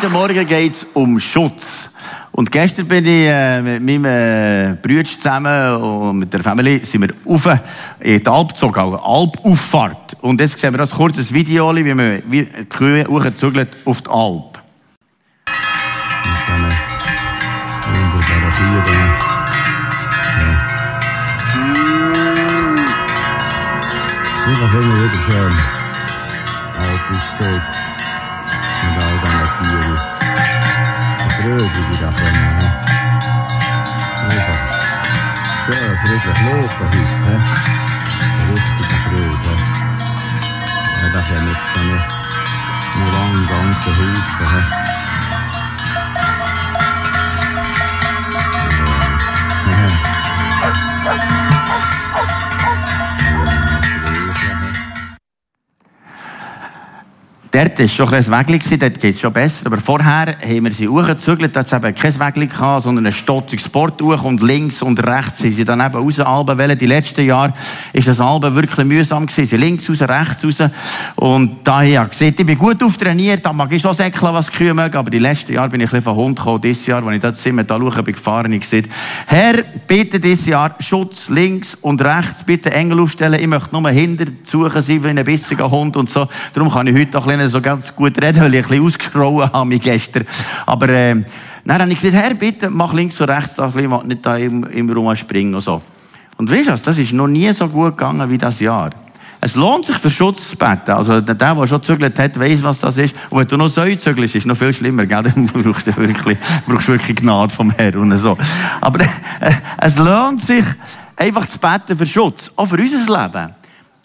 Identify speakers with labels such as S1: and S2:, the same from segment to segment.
S1: Heute Morgen geht es um Schutz. Und gestern bin ich äh, mit meinem äh, Bruder zusammen und mit der Familie sind wir auf in die Alp gezogen, also Alpauffahrt. Und jetzt sehen wir das kurzes Video, wie man wie Kühe hochzügelt auf die Alp.
S2: Einfach immer wieder schön. Alpauszug. Mit Freude, die da kommen. he. Einfach schön friedlich laufen heute. he. Richtige Freude. Ja, das ja nicht so eine, eine lange ganze Haufen. he.
S1: Dort war schon ein gewesen, dort geht es schon besser. Aber vorher haben wir sie hochgezügelt, da hat es eben kein gehabt, sondern ein stotziges Port hoch und links und rechts sind sie dann eben raus Alben wollen. Die letzten Jahre ist das Alben wirklich mühsam. Sie links raus, rechts raus. Und da habe ich gesehen, ich bin gut auftrainiert, da mag ich schon säckeln, was die Kühe mögen, aber die letzten Jahre bin ich ein bisschen von Hund gekommen. Dieses Jahr, als ich das Zimmer da schaue, bin gefahren, ich gesagt, Herr, bitte dieses Jahr Schutz links und rechts, bitte Engel aufstellen, ich möchte nur hinter suchen sein wie ein bissiger Hund und so. Darum kann ich heute auch ein bisschen so ganz gut reden, weil ich ein bisschen ausgeschrauen habe mich gestern. Aber, äh, dann habe ich gesagt, Herr, bitte, mach links und rechts da ein bisschen, nicht da im, im Raum springen und so. Und weißt du was, das ist noch nie so gut gegangen wie das Jahr. Es lohnt sich für Schutz zu beten. Also, der, der schon gezügelt hat, weiss, was das ist. Und wenn du noch so zügelst, ist es noch viel schlimmer, gell? Dann brauchst du wirklich, brauchst wirklich Gnade vom Herrn und so. Aber, äh, es lohnt sich, einfach zu beten für Schutz. Auch für unser Leben.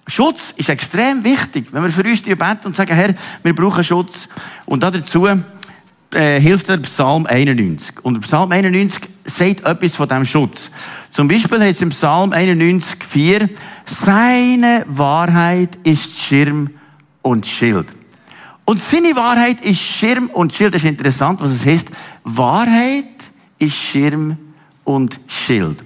S1: Schutz ist extrem wichtig. Wenn wir für uns beten und sagen, Herr, wir brauchen Schutz. Und dazu äh, hilft der Psalm 91. Und Psalm 91 sagt etwas von diesem Schutz. Zum Beispiel heißt es im Psalm 91, 4, seine Wahrheit ist Schirm und Schild. Und seine Wahrheit ist Schirm und Schild. Das ist interessant, was es heißt. Wahrheit ist Schirm und Schild.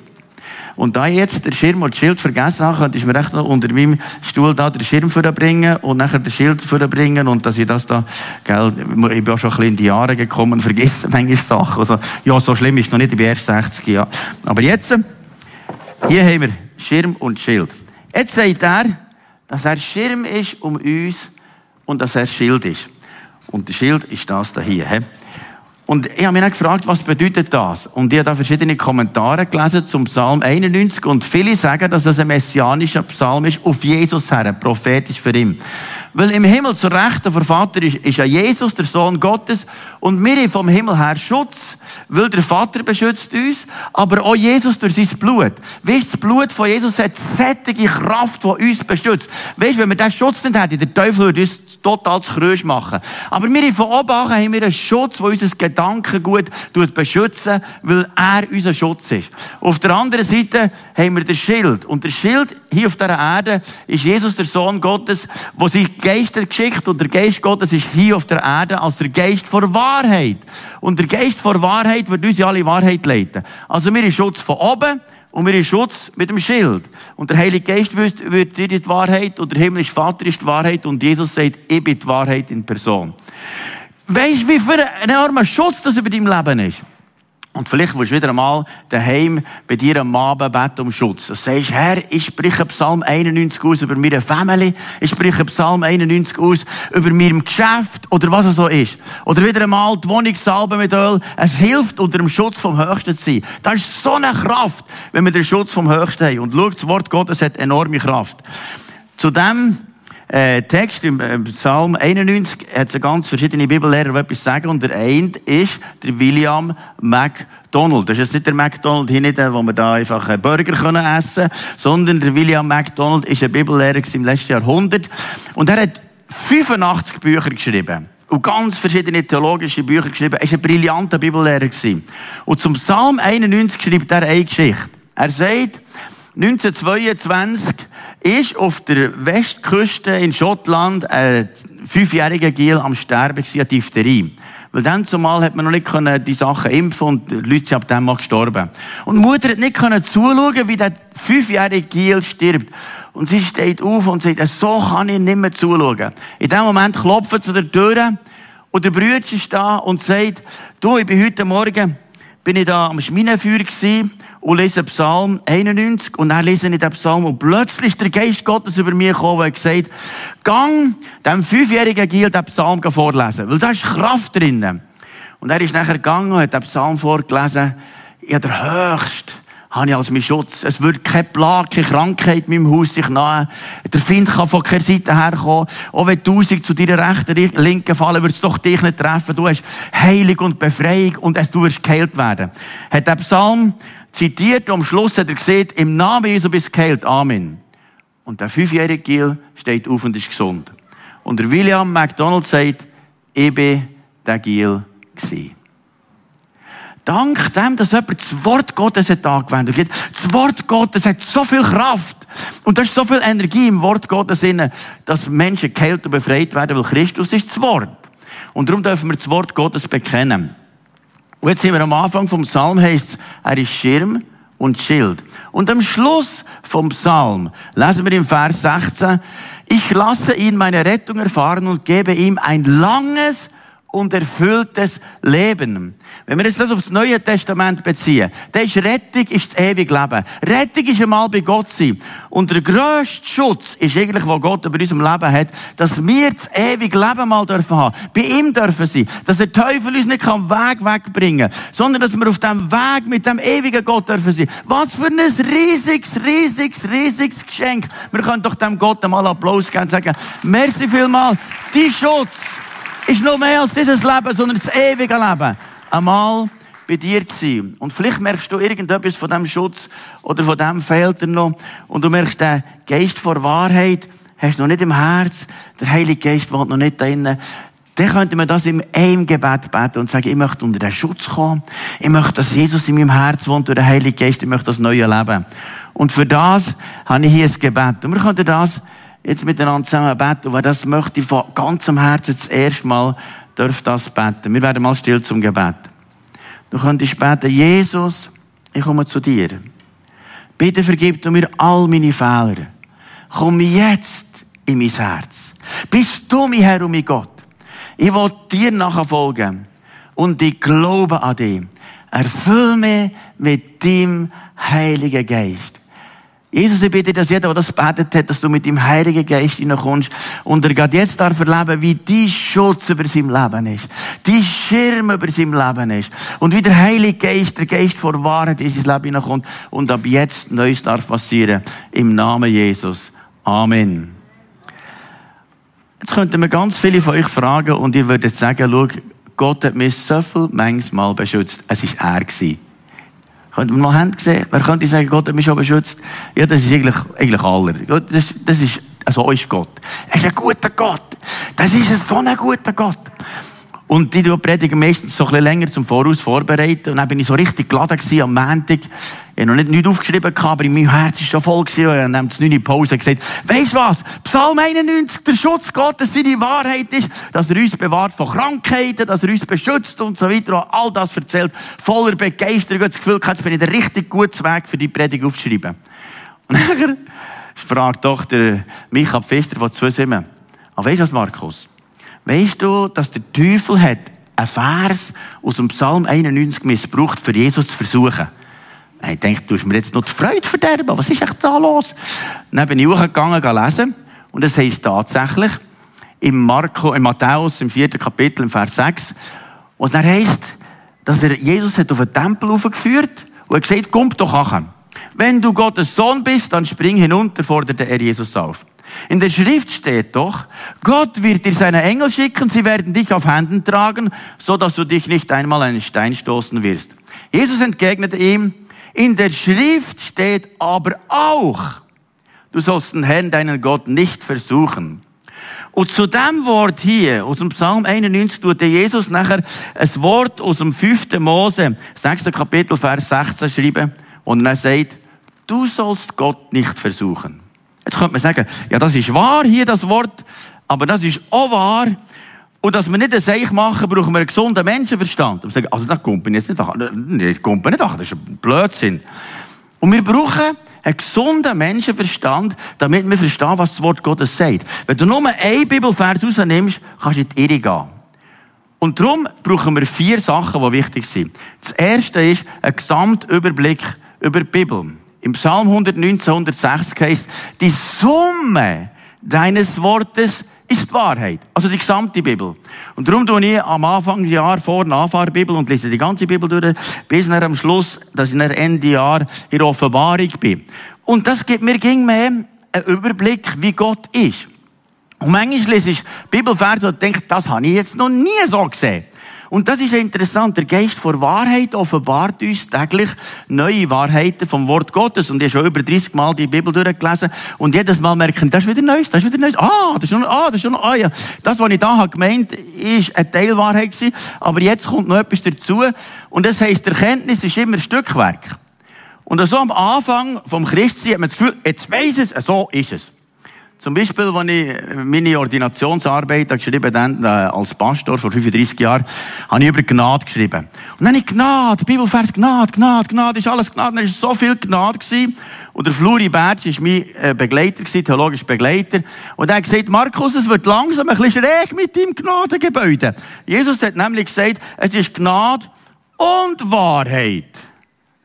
S1: Und da ich jetzt den Schirm und das Schild vergessen habe, könnte ich mir echt noch unter meinem Stuhl da den Schirm vorbringen und nachher den Schild vorbringen und dass ich das da, gell, ich bin auch schon ein bisschen in die Jahre gekommen vergesse manchmal Sachen. Also, ja, so schlimm ist noch nicht, ich bin erst 60 Jahre. Aber jetzt, hier haben wir Schirm und Schild. Jetzt sagt er, dass er Schirm ist um uns und dass er Schild ist. Und der Schild ist das da hier. He? Und ich habe mich dann gefragt, was bedeutet das? Und ich habe da verschiedene Kommentare gelesen zum Psalm 91 und viele sagen, dass das ein messianischer Psalm ist, auf Jesus her, prophetisch für ihn. Weil im Himmel zur Rechten vor Vater ist, ist ja Jesus, der Sohn Gottes, und wir haben vom Himmel her Schutz, weil der Vater beschützt uns, aber auch Jesus durch sein Blut. Weißt das Blut von Jesus hat sättige Kraft, die uns beschützt. Weißt wenn wir diesen Schutz nicht hätten, der Teufel würde uns total zu Krösch machen. Aber wir von oben haben wir einen Schutz, der unser Gedankengut beschützen, weil er unser Schutz ist. Auf der anderen Seite haben wir den Schild. Und der Schild hier auf dieser Erde ist Jesus, der Sohn Gottes, der sich Geister geschickt und der Geist Gottes ist hier auf der Erde als der Geist vor Wahrheit. Und der Geist vor Wahrheit wird uns alle Wahrheit leiten. Also wir haben Schutz von oben und wir haben Schutz mit dem Schild. Und der Heilige Geist wird dir die Wahrheit und der himmlische Vater ist die Wahrheit und Jesus sagt, ich bin die Wahrheit in Person. Weißt du, wie viel ein enormer Schutz das über deinem Leben ist? Und vielleicht willst du wieder einmal daheim bei dir am Abend beten um Schutz. Du sagst, Herr, ich spreche Psalm 91 aus über meine Family. Ich spreche Psalm 91 aus über mein Geschäft oder was es so ist. Oder wieder einmal die Wohnungssalbe mit Öl. Es hilft, unter dem Schutz vom Höchsten zu sein. Das ist so eine Kraft, wenn wir den Schutz vom Höchsten haben. Und schau, das Wort Gottes hat enorme Kraft. Zu dem äh, Text im äh, Psalm 91 hat es ganz verschiedene Bibellehrer, die etwas sagen. Und der eine ist der William MacDonald. Das ist jetzt nicht der McDonald hier nicht, wo wir da einfach einen Burger können essen sondern der William MacDonald ist ein Bibellehrer im letzten Jahrhundert. Und er hat 85 Bücher geschrieben. Und ganz verschiedene theologische Bücher geschrieben. Er war ein brillanter Bibellehrer. Und zum Psalm 91 schreibt er eine Geschichte. Er sagt, 1922 ist auf der Westküste in Schottland ein fünfjähriger Giel am Sterben an Diphtherie. Weil dann zumal hat man noch nicht die Sachen impfen und die Leute sind ab dem mal gestorben. Und die Mutter hat nicht können zuschauen, wie der fünfjährige Giel stirbt. Und sie steht auf und sagt, so kann ich nicht mehr zuschauen. In dem Moment klopfen zu der Tür Und der Bruder ist da und sagt, du, ich bin heute Morgen, bin ich da am Schminenfeuer gewesen und lese Psalm 91 und dann lese ich den Psalm und plötzlich ist der Geist Gottes über mich gekommen und hat gesagt, gang dem fünfjährigen Gil den Psalm vorlesen, weil da ist Kraft drin. Und er ist nachher gegangen und hat den Psalm vorgelesen, ja, der Höchste habe ich als mein Schutz. Es wird keine Plage, keine Krankheit in meinem Haus sich nahe. Der Find kann von keiner Seite herkommen. Auch wenn Tausend zu deiner rechten, linken fallen, wird es doch dich nicht treffen. Du hast Heilung und Befreiung und du wirst geheilt werden. Hat der Psalm zitiert und am Schluss hat er gesagt, im Namen Jesu bist geheilt. Amen. Und der fünfjährige Gil steht auf und ist gesund. Und der William McDonald sagt, ich bin der Gil gewesen. Dank dem, dass jemand das Wort Gottes hat angewendet hat. Das Wort Gottes hat so viel Kraft. Und da ist so viel Energie im Wort Gottes inne, dass Menschen geheilt und befreit werden, weil Christus ist das Wort. Und darum dürfen wir das Wort Gottes bekennen. Und jetzt sind wir am Anfang vom Psalm, heißt er ist Schirm und Schild. Und am Schluss vom Psalm lesen wir im Vers 16, ich lasse ihn meine Rettung erfahren und gebe ihm ein langes und erfülltes Leben. Wenn wir jetzt das aufs Neue Testament beziehen, dann ist Rettung ist das ewige Leben. Rettung ist einmal bei Gott sein. Und der grösste Schutz ist eigentlich, was Gott über unserem Leben hat, dass wir das ewige Leben mal dürfen haben. Bei ihm dürfen sein. Dass der Teufel uns nicht kann Weg wegbringen sondern dass wir auf dem Weg mit dem ewigen Gott dürfen sein. Was für ein riesiges, riesiges, riesiges Geschenk. Wir können doch dem Gott einmal Applaus geben und sagen, merci vielmal, die Schutz ist noch mehr als dieses Leben, sondern das ewige Leben. Einmal bei dir zu sein. Und vielleicht merkst du irgendetwas von diesem Schutz oder von dem fehlt dir noch. Und du merkst, der Geist vor Wahrheit hast du noch nicht im Herz. Der Heilige Geist wohnt noch nicht da drinnen. Dann könnte man das im einem Gebet beten und sagen, ich möchte unter den Schutz kommen. Ich möchte, dass Jesus in meinem Herz wohnt durch den Heiligen Geist. Ich möchte das neue Leben. Und für das habe ich hier ein Gebet. Und wir könnten das jetzt miteinander zusammen beten. Und wer das möchte, von ganzem Herzen das erste Mal, darf das beten. Wir werden mal still zum Gebet. Du könntest beten, Jesus, ich komme zu dir. Bitte vergib du mir all meine Fehler. Komm jetzt in mein Herz. Bist du mein Herr und mein Gott. Ich will dir nachfolgen. Und ich glaube an dich. Erfüll mich mit deinem Heiligen Geist. Jesus, ich bitte, dass jeder, der das betet hat, dass du mit dem Heiligen Geist hineinkommst und er gerade jetzt darf erleben, wie die Schutz über sein Leben ist, die Schirm über sein Leben ist und wie der Heilige Geist, der Geist vor Wahrheit in sein Leben hineinkommt und ab jetzt Neues darf passieren. Im Namen Jesus. Amen. Jetzt könnten wir ganz viele von euch fragen und ihr würdet sagen, schau, Gott hat mich so viel manchmal beschützt. Es war er gewesen. Könnt ihr mal Hände sehen? Wer könnte sagen, Gott hat mich schon beschützt? Ja, das ist eigentlich, eigentlich aller. Das, das ist, also ist Gott. Er ist ein guter Gott. Das ist ein so ein guter Gott. Und die predigen meistens so ein bisschen länger zum Voraus vorbereiten. Und dann bin ich so richtig geladen gewesen am Montag. Ich habe noch nicht nichts aufgeschrieben, aber in meinem Herz war schon voll. Gewesen. Und dann haben sie in Pause gesagt, weisst was? Psalm 91, der Schutz Gottes, seine Wahrheit ist, dass er uns bewahrt von Krankheiten, dass er uns beschützt und so weiter. Und all das erzählt, voller Begeisterung. Und das Gefühl gehabt, jetzt bin ich der richtig gute Weg für die Predigt aufzuschreiben. Und dann fragt doch der Michael Pfister von zwei Simmen, aber weisst du was, Markus? Weißt du, dass der Teufel hat einen Vers aus dem Psalm 91 missbraucht, für Jesus zu versuchen? Ich denke, du hast mir jetzt noch die Freude verderben. Was ist echt da los? Dann bin ich hochgegangen, lesen. Und es heisst tatsächlich, im Marco, im Matthäus, im vierten Kapitel, im Vers 6, wo es dann heisst, dass er Jesus hat auf den Tempel aufgeführt und er gesagt, komm doch an. Wenn du Gottes Sohn bist, dann spring hinunter, forderte er Jesus auf. In der Schrift steht doch, Gott wird dir seine Engel schicken, sie werden dich auf Händen tragen, so dass du dich nicht einmal einen Stein stoßen wirst. Jesus entgegnete ihm, in der Schrift steht aber auch, du sollst den Herrn, deinen Gott, nicht versuchen. Und zu dem Wort hier, aus dem Psalm 91, tut Jesus nachher ein Wort aus dem 5. Mose, 6. Kapitel, Vers 16 schreiben, und er sagt, du sollst Gott nicht versuchen. Jetzt könnte man sagen, ja, das ist wahr hier, das Wort, aber das ist auch wahr. Und dass wir nicht ein Seich machen, brauchen wir einen gesunden Menschenverstand. Und sagen, also das kommt mir jetzt nicht an. Das kommt mir nicht an. Das ist ein Blödsinn. Und wir brauchen einen gesunden Menschenverstand, damit wir verstehen, was das Wort Gottes sagt. Wenn du nur einen Bibelvers rausnimmst, kannst du in die Irre gehen. Und darum brauchen wir vier Sachen, die wichtig sind. Das erste ist ein Gesamtüberblick über die Bibel. Im Psalm 119, 160 heißt, die Summe deines Wortes ist Wahrheit. Also die gesamte Bibel. Und darum tue ich am Anfang des Jahres vor eine Bibel und lese die ganze Bibel durch, bis nach am Schluss, dass ich nach Ende Jahr in der Offenbarung bin. Und das gibt mir ging mehr einen Überblick, wie Gott ist. Und manchmal lese ich Bibelverse und denke, das habe ich jetzt noch nie so gesehen. Und das ist interessant. Der Geist vor Wahrheit offenbart uns täglich neue Wahrheiten vom Wort Gottes. Und ich habe schon über 30 Mal die Bibel durchgelesen. Und jedes Mal merken, das ist wieder Neues, das ist wieder Neues. Ah, das ist schon, ah, das ist schon, ah, ja. Das, was ich da habe gemeint, ist eine Teilwahrheit gewesen. Aber jetzt kommt noch etwas dazu. Und das heisst, Erkenntnis ist immer Stückwerk. Und so am Anfang vom Christsein hat man das Gefühl, jetzt weiss es, so ist es. Zum Beispiel, als ich meine Ordinationsarbeit geschrieben dann, äh, als Pastor vor 35 Jahren, habe ich über Gnade geschrieben. Und dann habe ich Gnade, Bibelvers Gnade, Gnade, Gnade, ist alles Gnade. Dann war so viel Gnade gewesen. Und der Fluri Bertsch war mein äh, Begleiter gewesen, theologischer Begleiter. Und er hat gesagt, Markus, es wird langsam ein bisschen schräg mit deinem Gnadengebäude. Jesus hat nämlich gesagt, es ist Gnade und Wahrheit.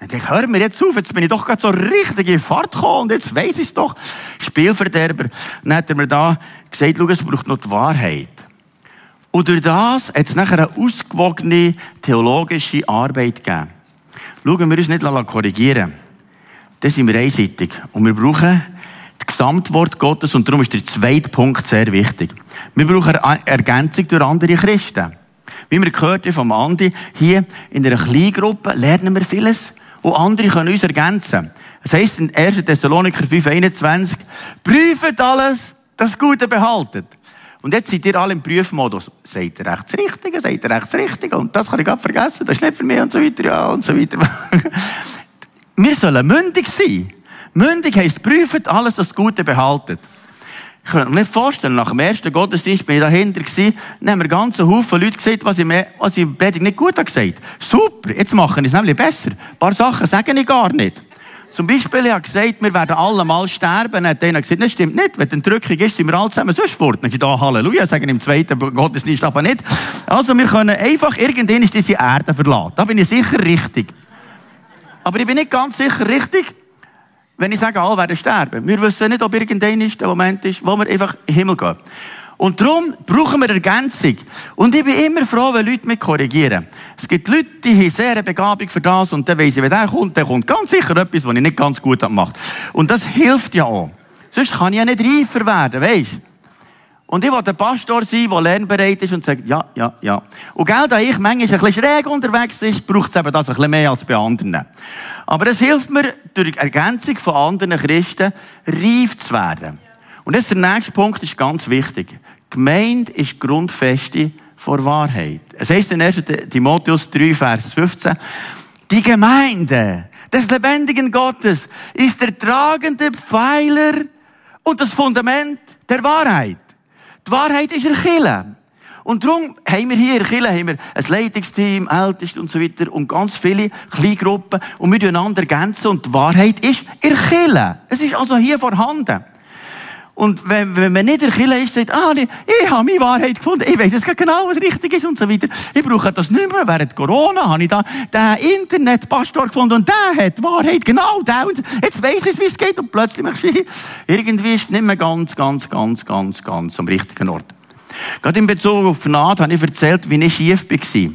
S1: Denke ich, hör mir jetzt auf, jetzt bin ich doch gerade so richtig in Fahrt gekommen und jetzt weiss ich es doch. Spielverderber. Dann hat er mir da gesagt, schau, es braucht noch die Wahrheit. Und durch das hat es nachher eine ausgewogene theologische Arbeit gegeben. Schauen wir uns nicht korrigieren. Das sind wir einseitig. Und wir brauchen das Gesamtwort Gottes und darum ist der zweite Punkt sehr wichtig. Wir brauchen Ergänzung durch andere Christen. Wie wir gehört haben vom Andi, hier in einer Kleingruppe lernen wir vieles und andere können uns ergänzen. Das heisst in 1. Thessaloniker 5,21, prüft alles, das Gute behaltet. Und jetzt seid ihr alle im Prüfmodus. Seid ihr rechts Richtige? Seid ihr rechts Richtige? Und das kann ich gerade vergessen, das ist nicht für mich und so weiter, ja, und so weiter. Wir sollen mündig sein. Mündig heisst, prüft alles, das Gute behaltet. Ich kann mir nicht vorstellen, nach dem ersten Gottesdienst bin ich dahinter gewesen, dann haben wir ganz Haufen Leute gesagt, was ich, mir, was ich im Predigt nicht gut habe gesagt. Super, jetzt machen wir es nämlich besser. Ein paar Sachen sage ich gar nicht. Zum Beispiel, ich habe gesagt, wir werden alle mal sterben. Dann hat einer gesagt, das stimmt nicht. Wenn eine Drückung ist, sind wir alle zusammen sonst fort. Dann ich da Halleluja, sagen im zweiten Gottesdienst aber nicht. Also, wir können einfach irgendwann diese Erde verlassen. Da bin ich sicher richtig. Aber ich bin nicht ganz sicher richtig, wenn ich sage, alle werden sterben. Wir wissen nicht, ob irgendein ist, der Moment ist, wo wir einfach in den Himmel gehen. Und darum brauchen wir Ergänzung. Und ich bin immer froh, wenn Leute mich korrigieren. Es gibt Leute, die haben sehr eine Begabung für das und dann weiss ich, wenn der kommt, der kommt ganz sicher etwas, was ich nicht ganz gut gemacht Und das hilft ja auch. Sonst kann ich ja nicht reifer werden, weisst und ich will der Pastor sein, der lernbereit ist und sagt, ja, ja, ja. Und gell, da ich manchmal ein bisschen schräg unterwegs ist, braucht es eben das ein bisschen mehr als bei anderen. Aber es hilft mir, durch Ergänzung von anderen Christen reif zu werden. Und jetzt der nächste Punkt ist ganz wichtig. Gemeinde ist Grundfeste vor Wahrheit. Es heißt in 1. Timotheus 3, Vers 15, die Gemeinde des lebendigen Gottes ist der tragende Pfeiler und das Fundament der Wahrheit. Die Wahrheit ist Kirche. Und darum haben wir hier in Kirche haben wir ein Leitungsteam, Älteste und so weiter und ganz viele Kleingruppen und wir einander ergänzen und die Wahrheit ist in Kirche. Es ist also hier vorhanden. Und wenn, wenn man nicht in Kirche ist, sagt, ah, ich, habe meine Wahrheit gefunden, ich weiß jetzt genau, was richtig ist und so weiter. Ich brauche das nicht mehr. Während Corona habe ich da den Internetpastor gefunden und der hat die Wahrheit, genau der. Und jetzt weiss ich, wie es geht und plötzlich merke ich, irgendwie ist es nicht mehr ganz, ganz, ganz, ganz, ganz am richtigen Ort. Gerade in Bezug auf Gnade habe ich erzählt, wie ich schief war.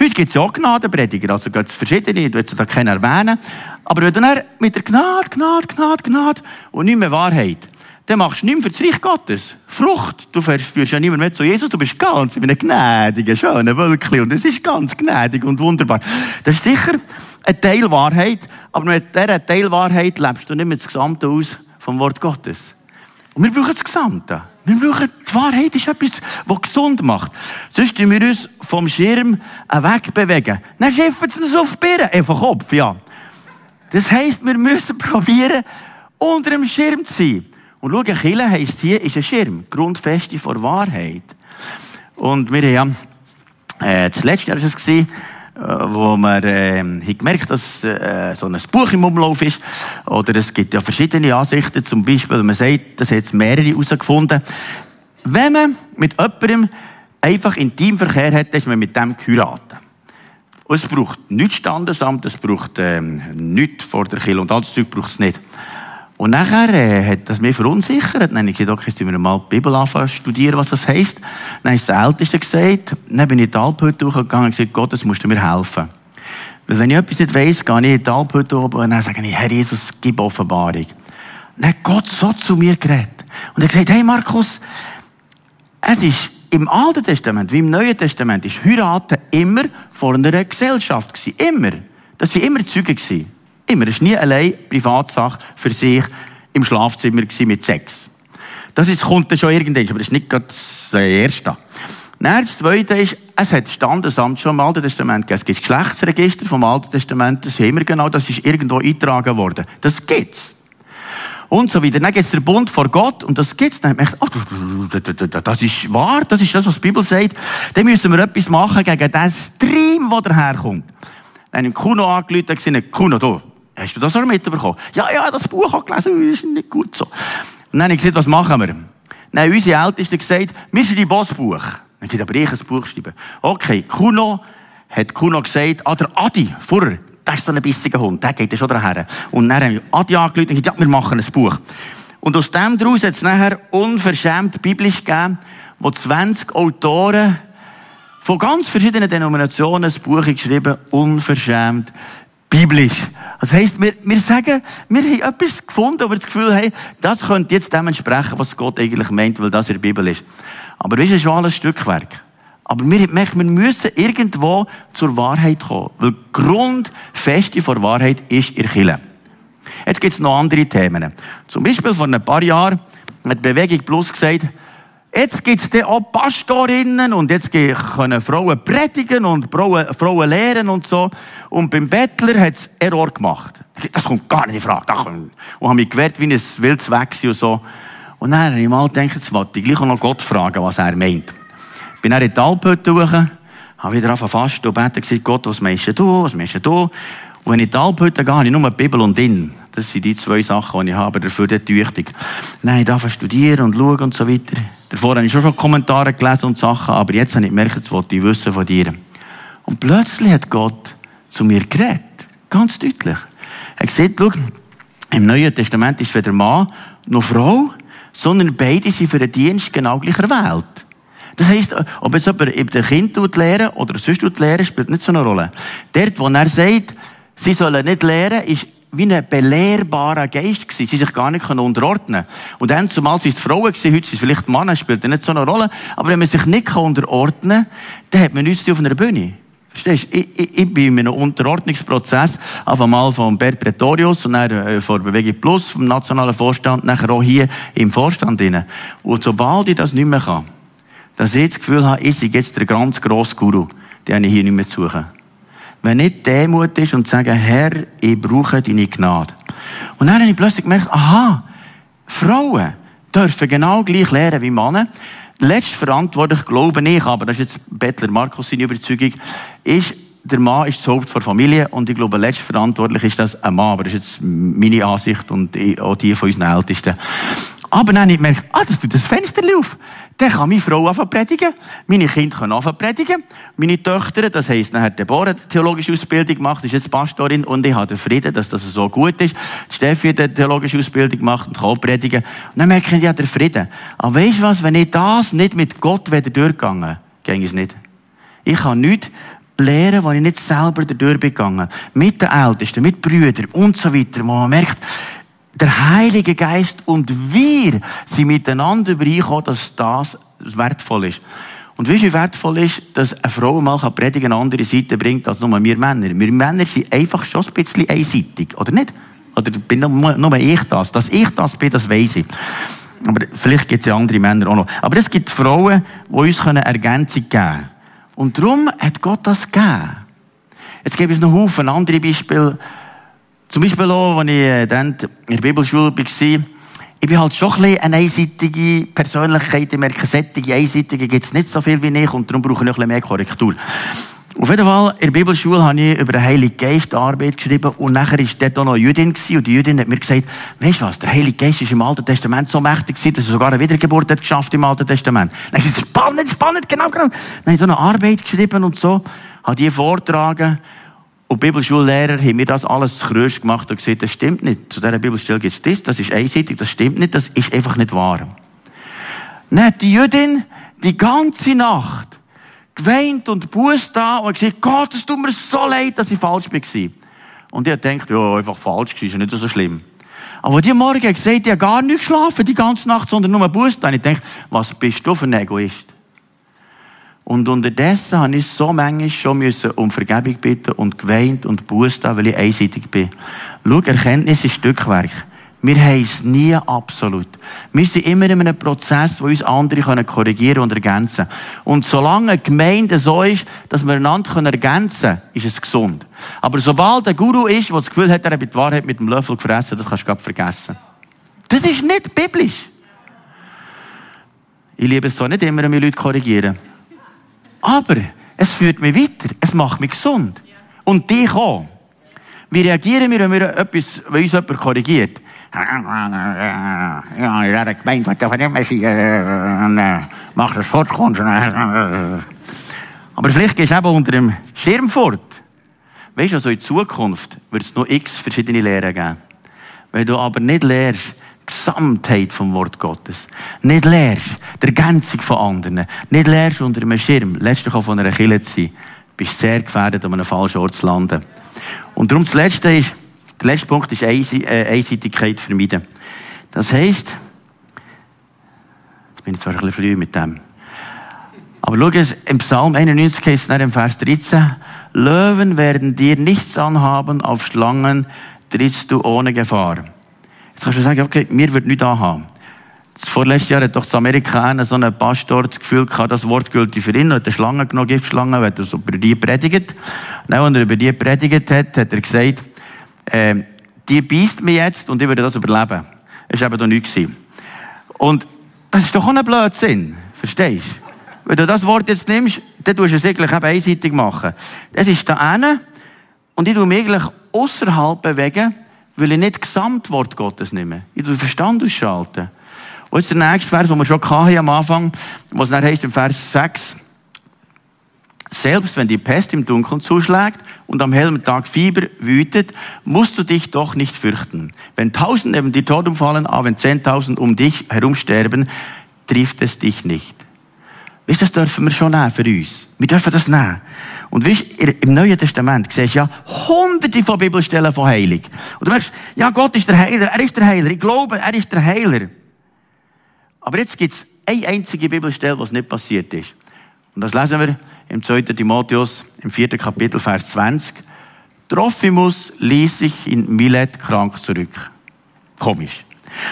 S1: Heute gibt es ja auch Gnadenprediger, also gibt es verschiedene, ich will da keinen erwähnen. Aber wenn du dann mit der Gnade, Gnade, Gnade, Gnade und nicht mehr Wahrheit, dann machst du nichts für das Reich Gottes. Frucht. Du führst ja niemand mehr zu Jesus. Du bist ganz in einem gnädigen, schönen Wölkchen. Und es ist ganz gnädig und wunderbar. Das ist sicher eine Teilwahrheit. Aber mit dieser Teilwahrheit lebst du nicht mehr das Gesamte aus vom Wort Gottes. Und wir brauchen das Gesamte. Wir brauchen, die Wahrheit ist etwas, was gesund macht. Sonst tun wir uns vom Schirm wegbewegen. Dann schiffen sie uns auf die Birne. Einfach Kopf, ja. Das heisst, wir müssen probieren, unter dem Schirm zu sein. Und schau, Kille heisst hier, ist ein Schirm. Grundfeste vor Wahrheit. Und wir haben ja, äh, das letzte Jahr war es, gewesen, äh, wo wir äh, haben gemerkt dass äh, so ein Buch im Umlauf ist. Oder es gibt ja verschiedene Ansichten. Zum Beispiel, man sagt, das hat jetzt mehrere herausgefunden. Wenn man mit jemandem einfach Intimverkehr hat, ist man mit dem geheiratet. Und es braucht nichts Standesamt, es braucht ähm, nichts vor der Kirche und all das Zeug braucht es nicht. Und nachher äh, hat das mich verunsichert. Dann habe ich okay, jetzt wir mal die Bibel anfangen studieren, was das heisst. Dann ist der Älteste gesagt, dann bin ich in die Alphütte hochgegangen und gesagt, Gott, das musst du mir helfen. Weil wenn ich etwas nicht weiss, gehe ich in die Alphütte oben und dann sage ich, Herr Jesus, gib Offenbarung. dann hat Gott so zu mir geredet. Und er hat gesagt, hey Markus, es ist im Alten Testament wie im Neuen Testament ist Heiraten immer vor einer Gesellschaft gewesen. Immer. Das waren immer Zeugen gewesen. Immer. Es war nie allein Privatsache für sich im Schlafzimmer mit Sex. Das ist, kommt dann schon irgendwann, aber das ist nicht gerade das Erste. Dann das Zweite ist, es hat Standesamt schon im Alten Testament gegeben. Es gibt Geschlechtsregister vom Alten Testament, das haben wir genau, das ist irgendwo eingetragen worden. Das gibt's. Und so weiter. Dann gibt es den Bund vor Gott und das gibt's. Dann merkt oh, das ist wahr, das ist das, was die Bibel sagt. Dann müssen wir etwas machen gegen den Stream, der daherkommt. Dann habe ich Kuno angerufen und gesagt, Kuno, du, hast du das auch mitbekommen? Ja, ja, das Buch habe gelesen, das ist nicht gut so. Und dann habe ich gesagt, was machen wir? Dann haben unsere Ältesten gesagt, wir schreiben ein Bossbuch. Dann habe ich aber ich ein Buch schreiben. Okay, Kuno hat Kuno gesagt, ah, der Adi, vorher, das ist so ein bissiger Hund, der geht ja schon daher. Und dann haben wir Adi angerufen und gesagt, ja, wir machen ein Buch. Und aus dem daraus hat es nachher unverschämt biblisch gegeben, wo 20 Autoren von ganz verschiedenen Denominationen ein Buch geschrieben, unverschämt biblisch. Das heisst, wir, wir sagen, wir haben etwas gefunden, wir das Gefühl haben, das könnte jetzt dem entsprechen, was Gott eigentlich meint, weil das in der Bibel ist. Aber das ist schon alles Stückwerk. Aber wir merken, wir müssen irgendwo zur Wahrheit kommen. Weil Grundfeste vor Wahrheit ist ihr Kille. Jetzt gibt es noch andere Themen. Zum Beispiel vor ein paar Jahren hat Bewegung Plus gesagt, jetzt gibt es auch Pastorinnen und jetzt können Frauen predigen und Frauen, lehren und so. Und beim Bettler hat es Error gemacht. Das kommt gar nicht in Frage. Und haben mich gewehrt, wie ein wildes Weg und so. Und dann habe ich mal gedacht, jetzt wollte ich gleich noch Gott fragen, was er meint. Bin dann in die Alphütte habe wieder angefangen fast und beten gesagt, Gott, was meinst du, was meinst du? Und wenn ich die Alphütte gehe, habe ich nur die Bibel und ihn. Das sind die zwei Sachen, die ich habe, dafür die Tüchtig. Habe ich angefangen studieren und schauen und so weiter. Davor habe ich schon, schon Kommentare gelesen und Sachen, aber jetzt habe ich gemerkt, jetzt wollte ich wissen von dir. Und plötzlich hat Gott zu mir geredet. Ganz deutlich. Er gesagt, schau, im Neuen Testament ist weder Mann noch Frau, sondern beide sind für den Dienst genau gleich erwählt. Das heisst, ob jetzt jemand eben den Kind lehren oder sonst lehren, spielt nicht so eine Rolle. Dort, wo er sagt, sie sollen nicht lehren, ist wie ein belehrbarer Geist gewesen. Sie sich gar nicht unterordnen Und dann, zumal sie es Frauen gewesen, heute sind es vielleicht Männer, spielt nicht so eine Rolle. Aber wenn man sich nicht unterordnen kann, dann hat man nichts auf einer Bühne. Verstehst du? Ich, ich, ich bin in einem Unterordnungsprozess, einfach mal vom Bert Pretorius und dann äh, von Bewegung Plus, vom nationalen Vorstand, nachher auch hier im Vorstand drin. Und sobald ich das nicht mehr kann, dass ich das Gefühl habe, ich sei jetzt der ganz grosse Guru, den ich hier nicht mehr zu suchen. Wenn nicht Demut ist und sagen, Herr, ich brauche deine Gnade. Und dann habe ich plötzlich gemerkt, aha, Frauen dürfen genau gleich lernen wie Männer. Letztverantwortlich, glaube ich, aber das ist jetzt Bettler Markus seine Überzeugung, ist, der Mann ist das Haupt der Familie und ich glaube, letztverantwortlich ist das ein Mann, aber das ist jetzt meine Ansicht und auch die von unseren Ältesten. Aber dann habe ich gemerkt, ah, das tut das Fenster auf. Dann kann meine Frau anfangen predigen, meine Kinder können anfangen predigen, meine Töchter, das heisst, nachher Deborah hat theologische Ausbildung gemacht, ist jetzt Pastorin und ich habe den Frieden, dass das so gut ist. Die Steffi hat eine theologische Ausbildung gemacht und kann auch predigen. Und dann merke ich, ja, der Frieden. Aber weißt du was, wenn ich das nicht mit Gott wieder durchgegangen, ging es nicht. Ich kann nichts lernen, wenn ich nicht selber dadurch begangen. Mit den Ältesten, mit Brüdern und so weiter, wo man merkt, der Heilige Geist und wir sind miteinander übereingekommen, dass das wertvoll ist. Und weißt du, wie wertvoll ist, dass eine Frau mal predigen eine andere Seite bringt als nur wir Männer? Wir Männer sind einfach schon ein bisschen einseitig, oder nicht? Oder bin nur, ich das? Dass ich das bin, das weiss ich. Aber vielleicht gibt es ja andere Männer auch noch. Aber es gibt Frauen, die uns Ergänzung geben können. Und darum hat Gott das gegeben. Jetzt gebe ich noch Haufen andere Beispiele. Zum Beispiel auch, als ich äh, dann in der Bibelschule war, ich bin halt schon ein bisschen eine einseitige Persönlichkeit. Ich merke, sättige Einseitige gibt es nicht so viel wie ich und darum brauche ich ein bisschen mehr Korrektur. Auf jeden Fall, in der Bibelschule habe ich über den Heiligen Geist Arbeit geschrieben und nachher war dort auch noch Jüdin und die Jüdin hat mir gesagt, weißt du was, der Heilige Geist ist im Alten Testament so mächtig gewesen, dass er sogar eine Wiedergeburt hat geschafft im Alten Testament. Dann habe ich gesagt, spannend, spannend, genau, genau. Dann habe ich so eine Arbeit geschrieben und so, habe die vortragen und Bibelschullehrer haben mir das alles Krösch gemacht und gesagt, das stimmt nicht. Zu dieser Bibelstelle gibt es das, das ist einseitig, das stimmt nicht, das ist einfach nicht wahr. Dann hat die Jüdin die ganze Nacht geweint und Buß da und gesagt, Gott, es tut mir so leid, dass ich falsch war. Und ich dachte, ja, einfach falsch war, ist ja nicht so schlimm. Aber die Morgen gesagt, ich habe gar nicht geschlafen die ganze Nacht, sondern nur Buß da. Und ich denke, was bist du für ein Egoist? Und unterdessen habe ich so manchmal schon müssen um Vergebung bitten und geweint und Buß da, weil ich einseitig bin. Schau, Erkenntnis ist Stückwerk. Wir haben es nie absolut. Wir sind immer in einem Prozess, wo uns andere korrigieren und ergänzen können. Und solange eine Gemeinde so ist, dass wir einander ergänzen können, ist es gesund. Aber sobald ein Guru ist, der das Gefühl hat, er hat die Wahrheit mit dem Löffel gefressen, das kannst du vergessen. Das ist nicht biblisch. Ich liebe es so nicht immer, wenn wir Leute korrigieren. Aber es führt mich weiter. Es macht mich gesund. Und dich auch. Wie reagieren wir, wenn, wir etwas, wenn uns jemand korrigiert? Ja, in dieser Gemeinde wird davon immer sein, mach das fort, kommst Aber vielleicht gehst du eben unter dem Schirm fort. Weißt du, also in Zukunft wird es noch x verschiedene Lehren geben. Wenn du aber nicht lehrst, Gesamtheit vom Wort Gottes, nicht lehrst, die Ergänzung von anderen, nicht lehrst unter einem Schirm, letztlich auch von einer Kille zu sein, bist sehr gefährdet, um an einem falschen Ort zu landen. Und darum das Letzte ist, der letzte Punkt ist äh, Einseitigkeit vermeiden. Das heisst, jetzt bin ich zwar ein bisschen früh mit dem, aber schau im Psalm 91 heißt es im Vers 13, Löwen werden dir nichts anhaben, auf Schlangen trittst du ohne Gefahr. Kannst du sagen, okay, mir wird nichts anhaben. Das vorletztes Jahr hat doch das Amerikaner so ein Pastor das Gefühl gehabt, das Wort gilt für ihn, hat eine Schlange genommen, Giftschlange, hat er so über die predigt. Und als er über die predigt hat, hat er gesagt, äh, die beißt mich jetzt und ich würde das überleben. Das war eben da nichts. Und das ist doch auch ein Blödsinn. Verstehst du? Wenn du das Wort jetzt nimmst, dann tust du es eigentlich eben einseitig machen. Es ist da eine und ich tue mich eigentlich außerhalb bewegen, weil ich nicht das Gesamtwort Gottes nehme. Ich tue den Verstand ausschalten. Und jetzt der nächste Vers, den wir schon hatten am Anfang, was dann heißt im Vers 6, selbst wenn die Pest im Dunkeln zuschlägt und am hellen Tag Fieber wütet, musst du dich doch nicht fürchten. Wenn tausend neben dir tot umfallen, aber wenn zehntausend um dich herum sterben, trifft es dich nicht. Weißt das dürfen wir schon nehmen für uns. Wir dürfen das nehmen. Und weißt, im Neuen Testament siehst du ja hunderte von Bibelstellen von Heilig. Und du merkst, ja, Gott ist der Heiler, er ist der Heiler. Ich glaube, er ist der Heiler. Aber jetzt gibt es eine einzige Bibelstelle, was nicht passiert ist. Und das lesen wir im 2. Timotheus, im 4. Kapitel, Vers 20. Trophimus ließ sich in Milet krank zurück. Komisch.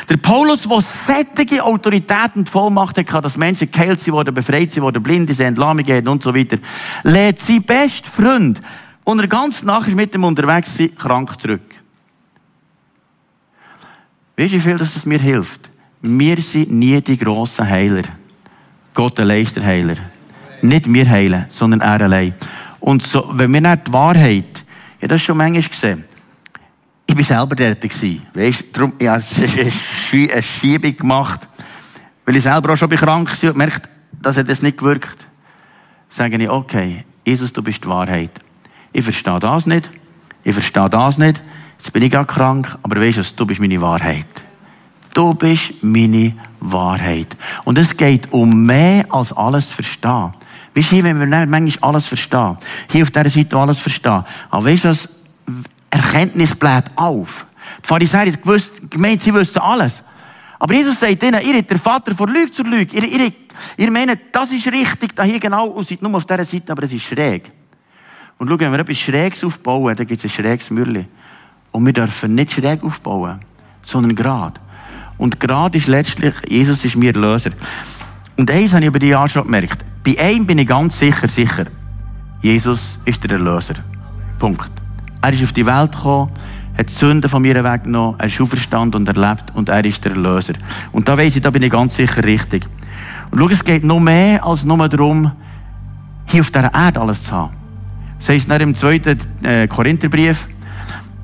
S1: Der Paulus, der sättige Autorität und Vollmacht hatte, dass Menschen geheilt sie wurden, befreit sie wurden, blinde sind, lahme gehen und so weiter, lädt sein bester Freund, und er ganz nachher mit dem unterwegs sind, krank zurück. Weißt du, wie viel das mir hilft? Wir sind nie die grossen Heiler. Gott allein ist der Heiler. Nicht wir heilen, sondern er allein. Und so, wenn wir nicht die Wahrheit, ja, das schon manchmal gesehen. Ich war selber dort. Weißt, darum, ich habe eine Schiebung gemacht, weil ich selber auch schon krank war und merkt, dass hat das nicht gewirkt. Sage ich, okay, Jesus, du bist die Wahrheit. Ich verstehe das nicht. Ich verstehe das nicht. Jetzt bin ich gerade krank, aber weißt du, du bist meine Wahrheit. Du bist meine Wahrheit. Und es geht um mehr als alles verstehen. Weißt du, wenn wir manchmal alles verstehen, hier auf dieser Seite alles verstehen, aber weißt du was, Erkenntnis bläht auf. Die Pharisäer gewusst, gemeint, sie wissen alles. Aber Jesus sagt ihnen, ihr seid der Vater von Lüge zur Lüge. Ihr, ihr, ihr meint, das ist richtig, da hier genau, und seid nur auf dieser Seite, aber es ist schräg. Und schau, wenn wir etwas Schräges aufbauen, dann gibt es ein schräges Mürli. Und wir dürfen nicht schräg aufbauen, sondern gerade. Und gerade ist letztlich, Jesus ist mir Löser. Und eins habe ich über die Jahre schon gemerkt. Bei einem bin ich ganz sicher, sicher. Jesus ist der Erlöser. Punkt. Er ist auf die Welt gekommen, hat die Sünden von mir weggenommen, er ist auferstanden und erlebt und er ist der Erlöser. Und da weiss ich, da bin ich ganz sicher richtig. Und schau, es geht noch mehr als nur darum, hier auf dieser Erde alles zu haben. Das heißt dann im zweiten äh, Korintherbrief,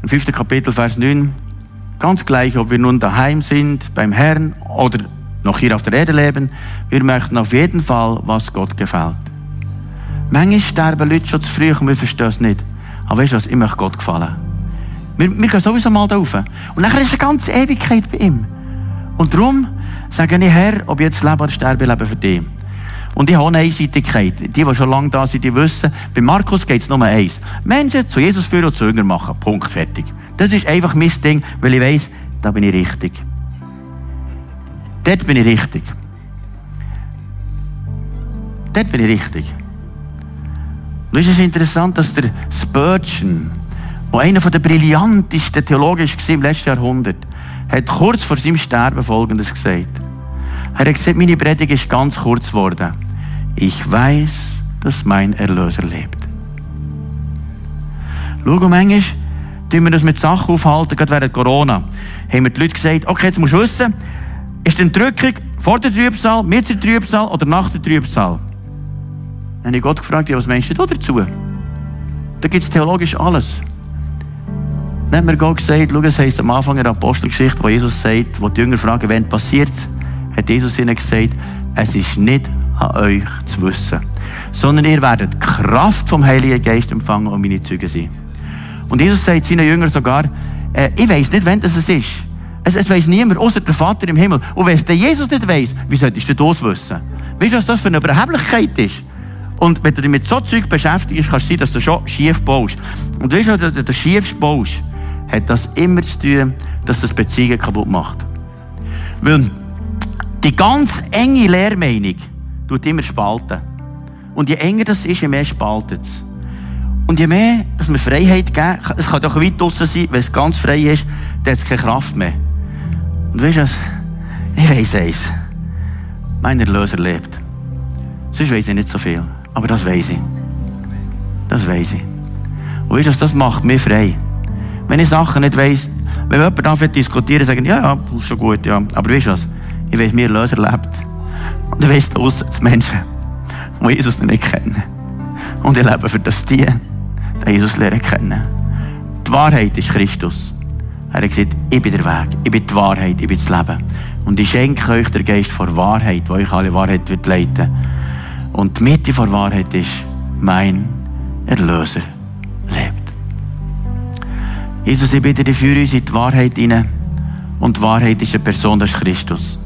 S1: im fünften Kapitel, Vers 9, ganz gleich, ob wir nun daheim sind, beim Herrn oder noch hier auf der Erde leben, wir möchten auf jeden Fall, was Gott gefällt. Manchmal sterben Leute schon zu früh und wir verstehen es nicht. Aber weißt du was, ich möchte Gott gefallen. Wir, wir gehen sowieso mal da rauf. Und nachher ist eine ganze Ewigkeit bei ihm. Und darum sage ich, Herr, ob ich jetzt lebe oder sterbe, ich lebe für dich. Und ich habe eine Einseitigkeit. Die, die schon lange da sind, die wissen, bei Markus geht es nur eins. Menschen zu Jesus führen und zu machen. Punkt, fertig. Das ist einfach mein Ding, weil ich weiss, da bin ich richtig. Dort bin ich richtig. Dort bin ich richtig. Und es ist interessant, dass der Spurgeon, der einer der brillantesten Theologen im letzten Jahrhundert, hat kurz vor seinem Sterben Folgendes gesagt. Er hat gesagt, meine Predigt ist ganz kurz geworden. Ich weiß, dass mein Erlöser lebt. Schau, manchmal tun wir das mit Sachen aufhalten, gerade während Corona. Haben wir die Leute gesagt, okay, jetzt musst du wissen, ist die Drückung vor der Trübsal, mit der Trübsal oder nach der Trübsal? Dann habe ich Gott gefragt, was meinst du dazu? Da gibt es theologisch alles. Dann hat mir Gott gesagt, schau, es heisst am Anfang der Apostelgeschichte, wo Jesus sagt, wo die Jünger fragen, wenn passiert hat Jesus ihnen gesagt, es ist nicht an euch zu wissen, sondern ihr werdet Kraft vom Heiligen Geist empfangen und meine Zeugen sein. Und Jesus sagt seinen Jüngern sogar, äh, ich weiß nicht, wann das ist. Es, es weiß niemand, außer der Vater im Himmel. Und wenn es der Jesus nicht weiß, wie solltest du das wissen? Weißt du, was das für eine Überheblichkeit ist? Und wenn du dich mit so Zeug beschäftigst, kann es sein, dass du schon schief baust. Und weißt du, wenn du schief baust, hat das immer zu tun, dass das Beziehungen kaputt macht. Weil die ganz enge Lehrmeinung tut immer spalten. Und je enger das ist, je mehr spaltet es. Und je mehr, dass wir Freiheit geben, es kann doch weit draussen sein, wenn es ganz frei ist, dann hat es keine Kraft mehr. Und weißt du was? Ich weiss eins. Mein Erlöser lebt. Sonst weiss ich nicht so viel. Aber das weiss ich. Das weiss ich. Und weißt du, das macht mich frei. Wenn ich Sachen nicht weiss, wenn jemand dafür diskutieren, sagen, ja, ja, ist schon gut, ja. Aber weißt du was? Ich weiss, mir Erlöser lebt. Und ich weiss, draussen die Menschen, die Jesus nicht kennen. Und ich lebe für das die, die Jesus lernen kennen. Die Wahrheit ist Christus. Er hat gesagt, ich bin der Weg, ich bin die Wahrheit, ich bin das Leben. Und ich schenke euch den Geist vor Wahrheit, wo euch alle Wahrheit wird leiten. Und die Mitte vor Wahrheit ist, mein Erlöser lebt. Jesus, ich bitte dich, führe uns in die Wahrheit hinein. Und die Wahrheit ist eine Person, das ist Christus.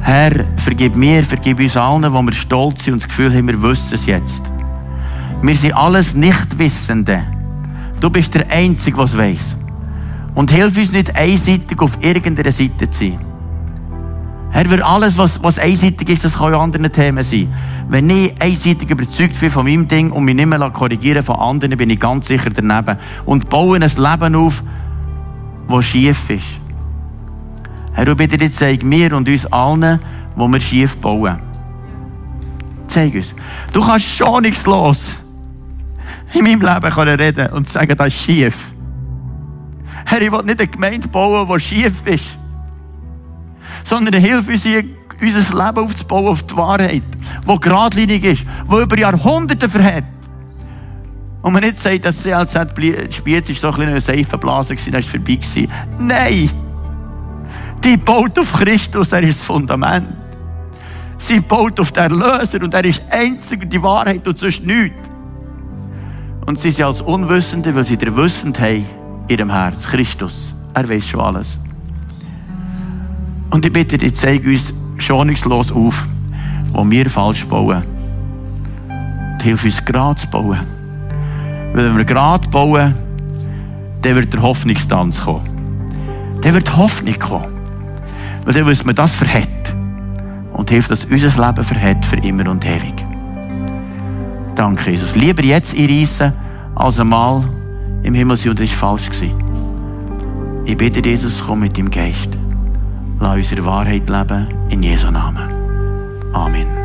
S1: Herr, vergib mir, vergib uns allen, wo wir stolz sind und das Gefühl haben, wir wissen es jetzt. Wir sind alles Nichtwissende. Du bist der Einzige, der es weiss. Und hilf uns nicht einseitig auf irgendeiner Seite zu sein. Herr, für alles, was, was einseitig ist, das kann ja andere Themen sein. Wenn ich einseitig überzeugt bin von meinem Ding und mich nicht mehr korrigieren von anderen, bin ich ganz sicher daneben. Und baue ein Leben auf, das schief ist. Herr, du bitte zeig mir und uns allen, wo wir schief bauen. Zeig uns. Du kannst schon nichts los in meinem Leben reden und sagen, das ist schief. Herr, ich will nicht eine Gemeinde bauen, die schief ist. Sondern hilf uns unser Leben aufzubauen auf die Wahrheit, die geradlinig ist, die über Jahrhunderte verhält. Und man nicht sagt, dass CLZ Spiez ist so ein eine Seifenblase war, das war vorbei. Nein! Die baut auf Christus, er ist das Fundament. Sie baut auf den Erlöser und er ist einzig die Wahrheit und sonst nichts. Und sie sind als Unwissende, weil sie der Wissend haben, in ihrem Herz. Christus. Er weiß schon alles. Und ich bitte dich, zeig uns schonungslos auf, wo wir falsch bauen. Und hilf uns gerade zu bauen. Weil wenn wir gerade bauen, dann wird der Hoffnungstanz kommen. Dann wird Hoffnung kommen. Weil dann wissen wir, das verhält. Und hilft, dass unser Leben verhält für immer und ewig. Danke, Jesus. Lieber jetzt einreissen, als einmal im Himmel sein und das war falsch. Ich bitte Jesus, komm mit dem Geist. Lass unsere Wahrheit leben. In Jesu Namen. Amen.